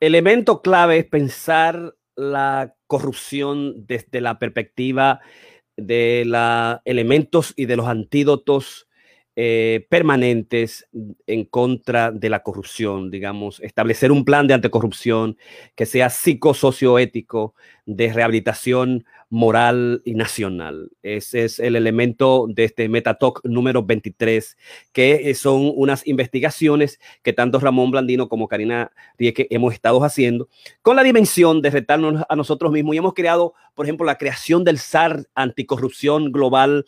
elemento clave es pensar la corrupción desde la perspectiva de los elementos y de los antídotos eh, permanentes en contra de la corrupción, digamos, establecer un plan de anticorrupción que sea psicosocioético, de rehabilitación moral y nacional. Ese es el elemento de este Metatalk número 23, que son unas investigaciones que tanto Ramón Blandino como Karina Rieke hemos estado haciendo con la dimensión de retarnos a nosotros mismos y hemos creado, por ejemplo, la creación del SAR anticorrupción global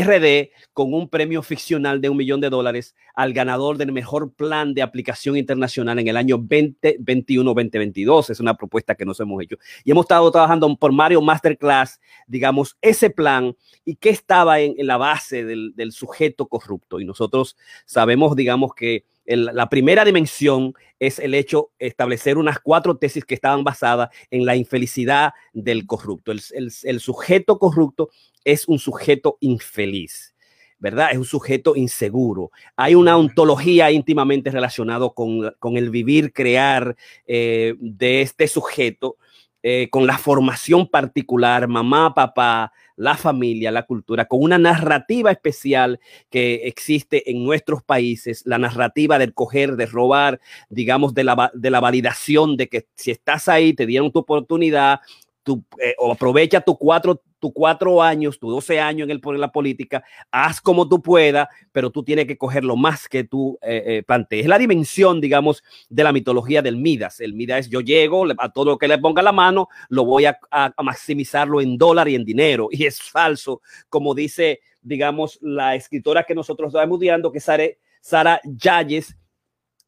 RD con un premio ficcional de un millón de dólares al ganador del mejor plan de aplicación internacional en el año 2021-2022. Es una propuesta que nos hemos hecho. Y hemos estado trabajando por Mario Masterclass, digamos, ese plan y qué estaba en, la base del, sujeto corrupto. Y nosotros sabemos, digamos, que la primera dimensión es el hecho de establecer unas cuatro tesis que estaban basadas en la infelicidad del corrupto. el sujeto corrupto es un sujeto infeliz, ¿verdad? Es un sujeto inseguro. Hay una ontología íntimamente relacionada con, el vivir, crear eh, de este sujeto, eh, con la formación particular, mamá, papá, la familia, la cultura, con una narrativa especial que existe en nuestros países, la narrativa del coger, de robar, digamos, de la, de la validación de que si estás ahí, te dieron tu oportunidad, eh, o aprovecha tu cuatro tus cuatro años, tus doce años en, la política, haz como tú puedas, pero tú tienes que coger lo más que tú eh, eh, plantees. Es la dimensión, digamos, de la mitología del Midas. El Midas es yo llego a todo lo que le ponga la mano, lo voy a, maximizarlo en dólar y en dinero. Y es falso, como dice, digamos, la escritora que nosotros estamos estudiando, que es Sara, Sara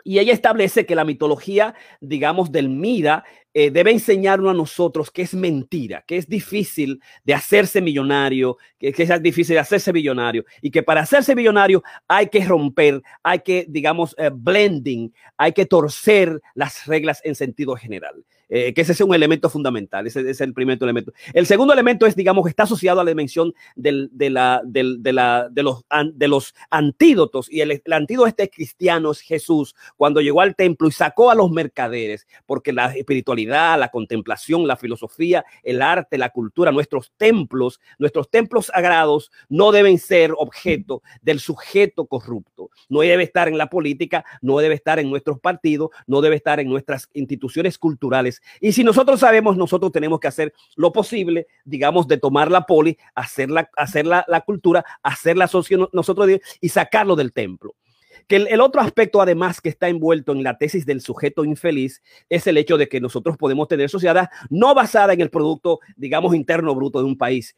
y ella establece que la mitología, digamos, del Mida eh, debe enseñarnos a nosotros que es mentira, que es difícil de hacerse millonario, que, es difícil de hacerse millonario y que para hacerse millonario hay que romper, hay que, digamos, eh, blending, hay que torcer las reglas en sentido general. Eh, que ese es un elemento fundamental, ese, es el primer elemento. El segundo elemento es, digamos, está asociado a la dimensión del, de, la, de, la, de, los, de los antídotos, y el, el antídoto este cristiano es Jesús, cuando llegó al templo y sacó a los mercaderes, porque la espiritualidad la contemplación, la filosofía, el arte, la cultura, nuestros templos, nuestros templos sagrados no deben ser objeto del sujeto corrupto. No debe estar en la política, no debe estar en nuestros partidos, no debe estar en nuestras instituciones culturales. Y si nosotros sabemos, nosotros tenemos que hacer lo posible, digamos, de tomar la poli, hacer la, la, cultura, hacer la socio nosotros y sacarlo del templo. Que el, otro aspecto, además, que está envuelto en la tesis del sujeto infeliz es el hecho de que nosotros podemos tener sociedad no basada en el producto, digamos, interno bruto de un país,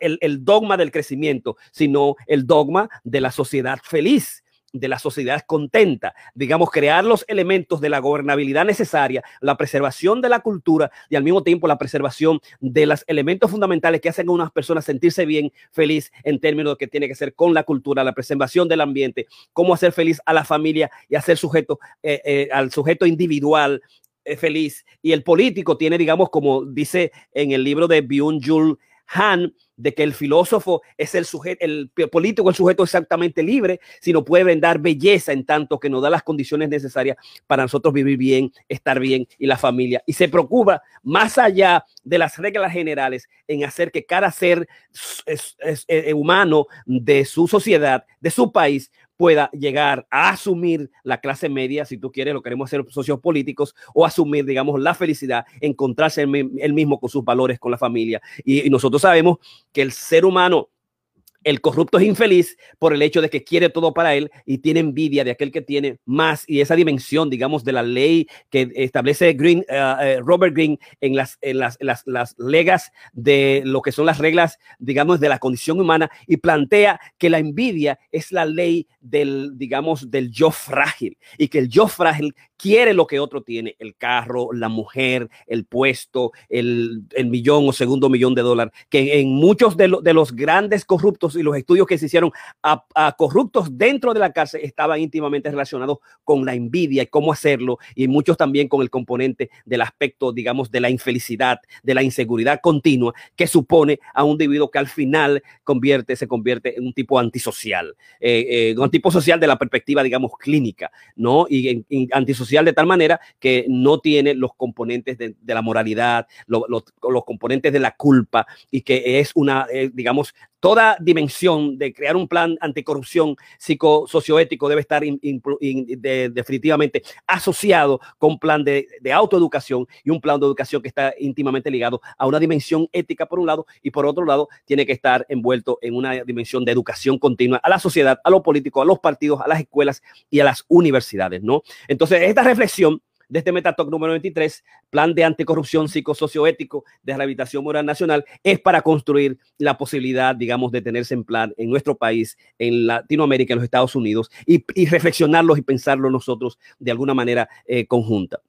el, el dogma del crecimiento, sino el dogma de la sociedad feliz de la sociedad contenta, digamos, crear los elementos de la gobernabilidad necesaria, la preservación de la cultura y al mismo tiempo la preservación de los elementos fundamentales que hacen a unas personas sentirse bien, feliz en términos de que tiene que ser con la cultura, la preservación del ambiente, cómo hacer feliz a la familia y hacer sujeto, eh, eh, al sujeto individual eh, feliz. Y el político tiene, digamos, como dice en el libro de Byung-Jul Han, de que el filósofo es el sujeto, el político, el sujeto exactamente libre, sino puede brindar belleza en tanto que nos da las condiciones necesarias para nosotros vivir bien, estar bien y la familia. Y se preocupa más allá de las reglas generales en hacer que cada ser eh, humano de su sociedad, de su país, pueda llegar a asumir la clase media, si tú quieres, lo queremos hacer socios políticos, o asumir, digamos, la felicidad, encontrarse él mismo con sus valores, con la familia. y nosotros sabemos que el ser humano el corrupto es infeliz por el hecho de que quiere todo para él y tiene envidia de aquel que tiene más y esa dimensión, digamos, de la ley que establece Green, eh, eh, Robert Green en las, en las, las, legas de lo que son las reglas, digamos, de la condición humana y plantea que la envidia es la ley del, digamos, del yo frágil y que el yo frágil quiere lo que otro tiene, el carro, la mujer, el puesto, el, millón o segundo millón de dólares, que en muchos de, de los grandes corruptos y los estudios que se hicieron a, corruptos dentro de la cárcel estaban íntimamente relacionados con la envidia y cómo hacerlo, y muchos también con el componente del aspecto, digamos, de la infelicidad, de la inseguridad continua que supone a un individuo que al final convierte, se convierte en un tipo antisocial, eh, eh, un tipo social de la perspectiva, digamos, clínica, ¿no? Y antisocial social de tal manera que no tiene los componentes de, la moralidad, los componentes de la culpa y que es una, eh, digamos, toda dimensión de crear un plan anticorrupción psicosocioético debe estar definitivamente asociado con un plan de, autoeducación y un plan de educación que está íntimamente ligado a una dimensión ética por un lado y por otro lado tiene que estar envuelto en una dimensión de educación continua a la sociedad, a los políticos, a los partidos, a las escuelas y a las universidades, ¿no? Entonces, esta reflexión de este Metatalk número 23, Plan de Anticorrupción Psicosocioético de Rehabilitación Moral Nacional, es para construir la posibilidad, digamos, de tenerse en plan en nuestro país, en Latinoamérica, en los Estados Unidos, y, reflexionarlos y pensarlo nosotros de alguna manera eh, conjunta.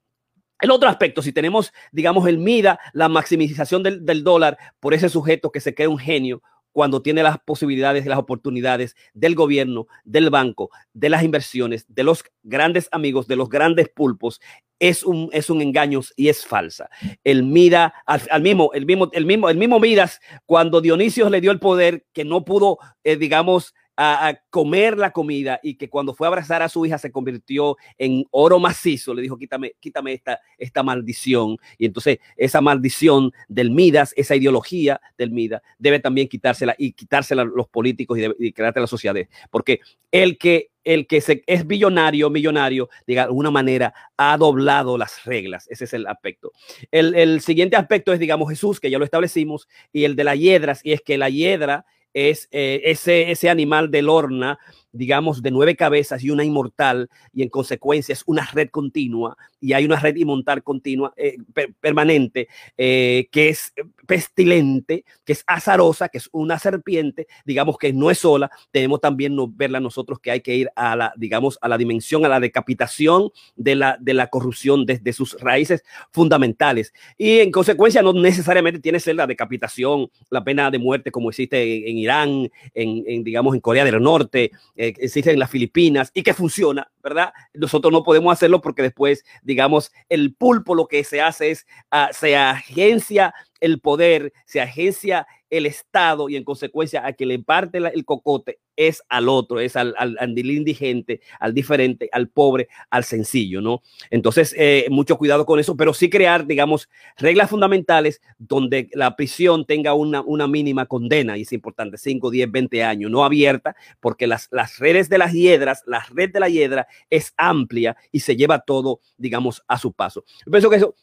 El otro aspecto, si tenemos, digamos, el MIDA, la maximización del, del, dólar por ese sujeto que se cree un genio cuando tiene las posibilidades y las oportunidades del gobierno, del banco, de las inversiones, de los grandes amigos, de los grandes pulpos, es un, es un engaño y es falsa. El Mida, al, mismo, el mismo, el mismo, el mismo Midas, cuando Dionisio le dio el poder que no pudo, eh, digamos, a, comer la comida y que cuando fue a abrazar a su hija se convirtió en oro macizo, le dijo, quítame, quítame esta, esta maldición. Y entonces esa maldición del Midas, esa ideología del Midas, debe también quitársela y quitársela los políticos y, y crearte la sociedad. Porque el que el que es billonario, millonario, de alguna manera ha doblado las reglas. Ese es el aspecto. El, el, siguiente aspecto es, digamos, Jesús, que ya lo establecimos, y el de las hiedras, y es que la hiedra es eh, ese, ese animal de lorna digamos, de nueve cabezas y una inmortal, y en consecuencia es una red continua, y hay una red inmortal continua, eh, permanente, eh, que es pestilente, que es azarosa, que es una serpiente, digamos que no es sola, tenemos también no verla nosotros que hay que ir a la, digamos, a la dimensión, a la decapitación de la, de la corrupción desde sus raíces fundamentales. Y en consecuencia no necesariamente tiene que ser la decapitación, la pena de muerte como existe en, Irán, en, digamos, en Corea del Norte, eh, existe en las Filipinas y que funciona, ¿verdad? Nosotros no podemos hacerlo porque después, digamos, el pulpo lo que se hace es, uh, se agencia el poder, se agencia el Estado y en consecuencia a que le parte el cocote es al otro, es al, al, indigente, al diferente, al pobre, al sencillo, ¿no? Entonces, eh, mucho cuidado con eso, pero sí crear, digamos, reglas fundamentales donde la prisión tenga una, una mínima condena, y es importante, 5, 10, 20 años, no abierta, porque las, las redes de las hiedras, la red de la hiedra es amplia y se lleva todo, digamos, a su paso. Yo pienso que eso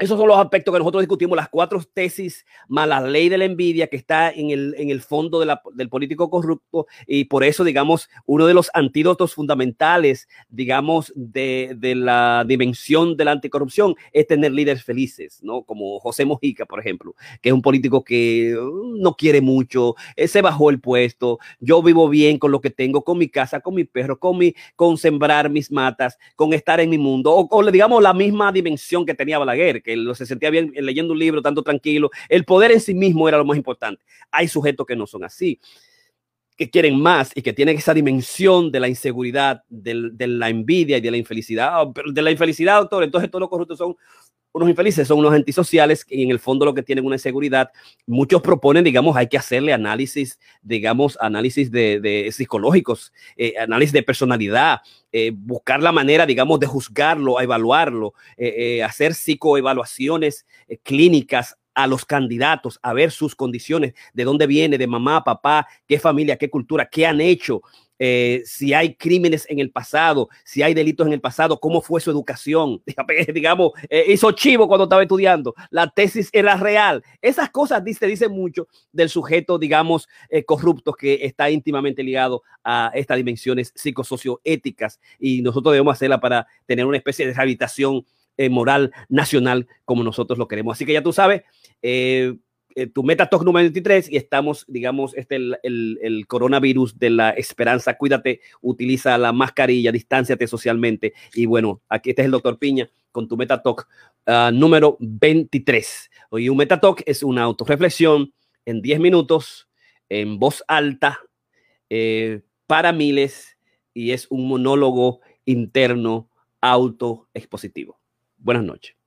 esos son los aspectos que nosotros discutimos, las cuatro tesis más la ley de la envidia que está en el, en el fondo de la, del político corrupto y por eso, digamos, uno de los antídotos fundamentales, digamos, de, de la dimensión de la anticorrupción es tener líderes felices, ¿no? Como José Mojica, por ejemplo, que es un político que uh, no quiere mucho, se bajó el puesto, yo vivo bien con lo que tengo, con mi casa, con mi perro, con, mi, con sembrar mis matas, con estar en mi mundo, o, o digamos la misma dimensión que tenía Balaguer, que él se sentía bien leyendo un libro, tanto tranquilo. El poder en sí mismo era lo más importante. Hay sujetos que no son así, que quieren más y que tienen esa dimensión de la inseguridad, de, la envidia y de la infelicidad. Ah, de la infelicidad, doctor, entonces todos los corruptos son unos infelices, son unos antisociales y en el fondo lo que tienen una inseguridad. Muchos proponen, digamos, hay que hacerle análisis, digamos, análisis de, psicológicos, eh, análisis de personalidad, eh, buscar la manera, digamos, de juzgarlo, evaluarlo, eh, hacer psicoevaluaciones clínicas a los candidatos, a ver sus condiciones, de dónde viene, de mamá, papá, qué familia, qué cultura, qué han hecho, eh, si hay crímenes en el pasado, si hay delitos en el pasado, cómo fue su educación. Digamos, eh, hizo chivo cuando estaba estudiando, la tesis era real. Esas cosas dice, dice mucho del sujeto, digamos, eh, corrupto que está íntimamente ligado a estas dimensiones psicosocioéticas y nosotros debemos hacerla para tener una especie de rehabilitación moral nacional como nosotros lo queremos. Así que ya tú sabes, eh, tu MetaTalk número 23 y estamos, digamos, este el, el, coronavirus de la esperanza. Cuídate, utiliza la mascarilla, distánciate socialmente. Y bueno, aquí este es el doctor Piña con tu MetaTalk uh, número 23. Hoy un MetaTalk es una autorreflexión en 10 minutos, en voz alta, eh, para miles, y es un monólogo interno autoexpositivo. Buenas noches.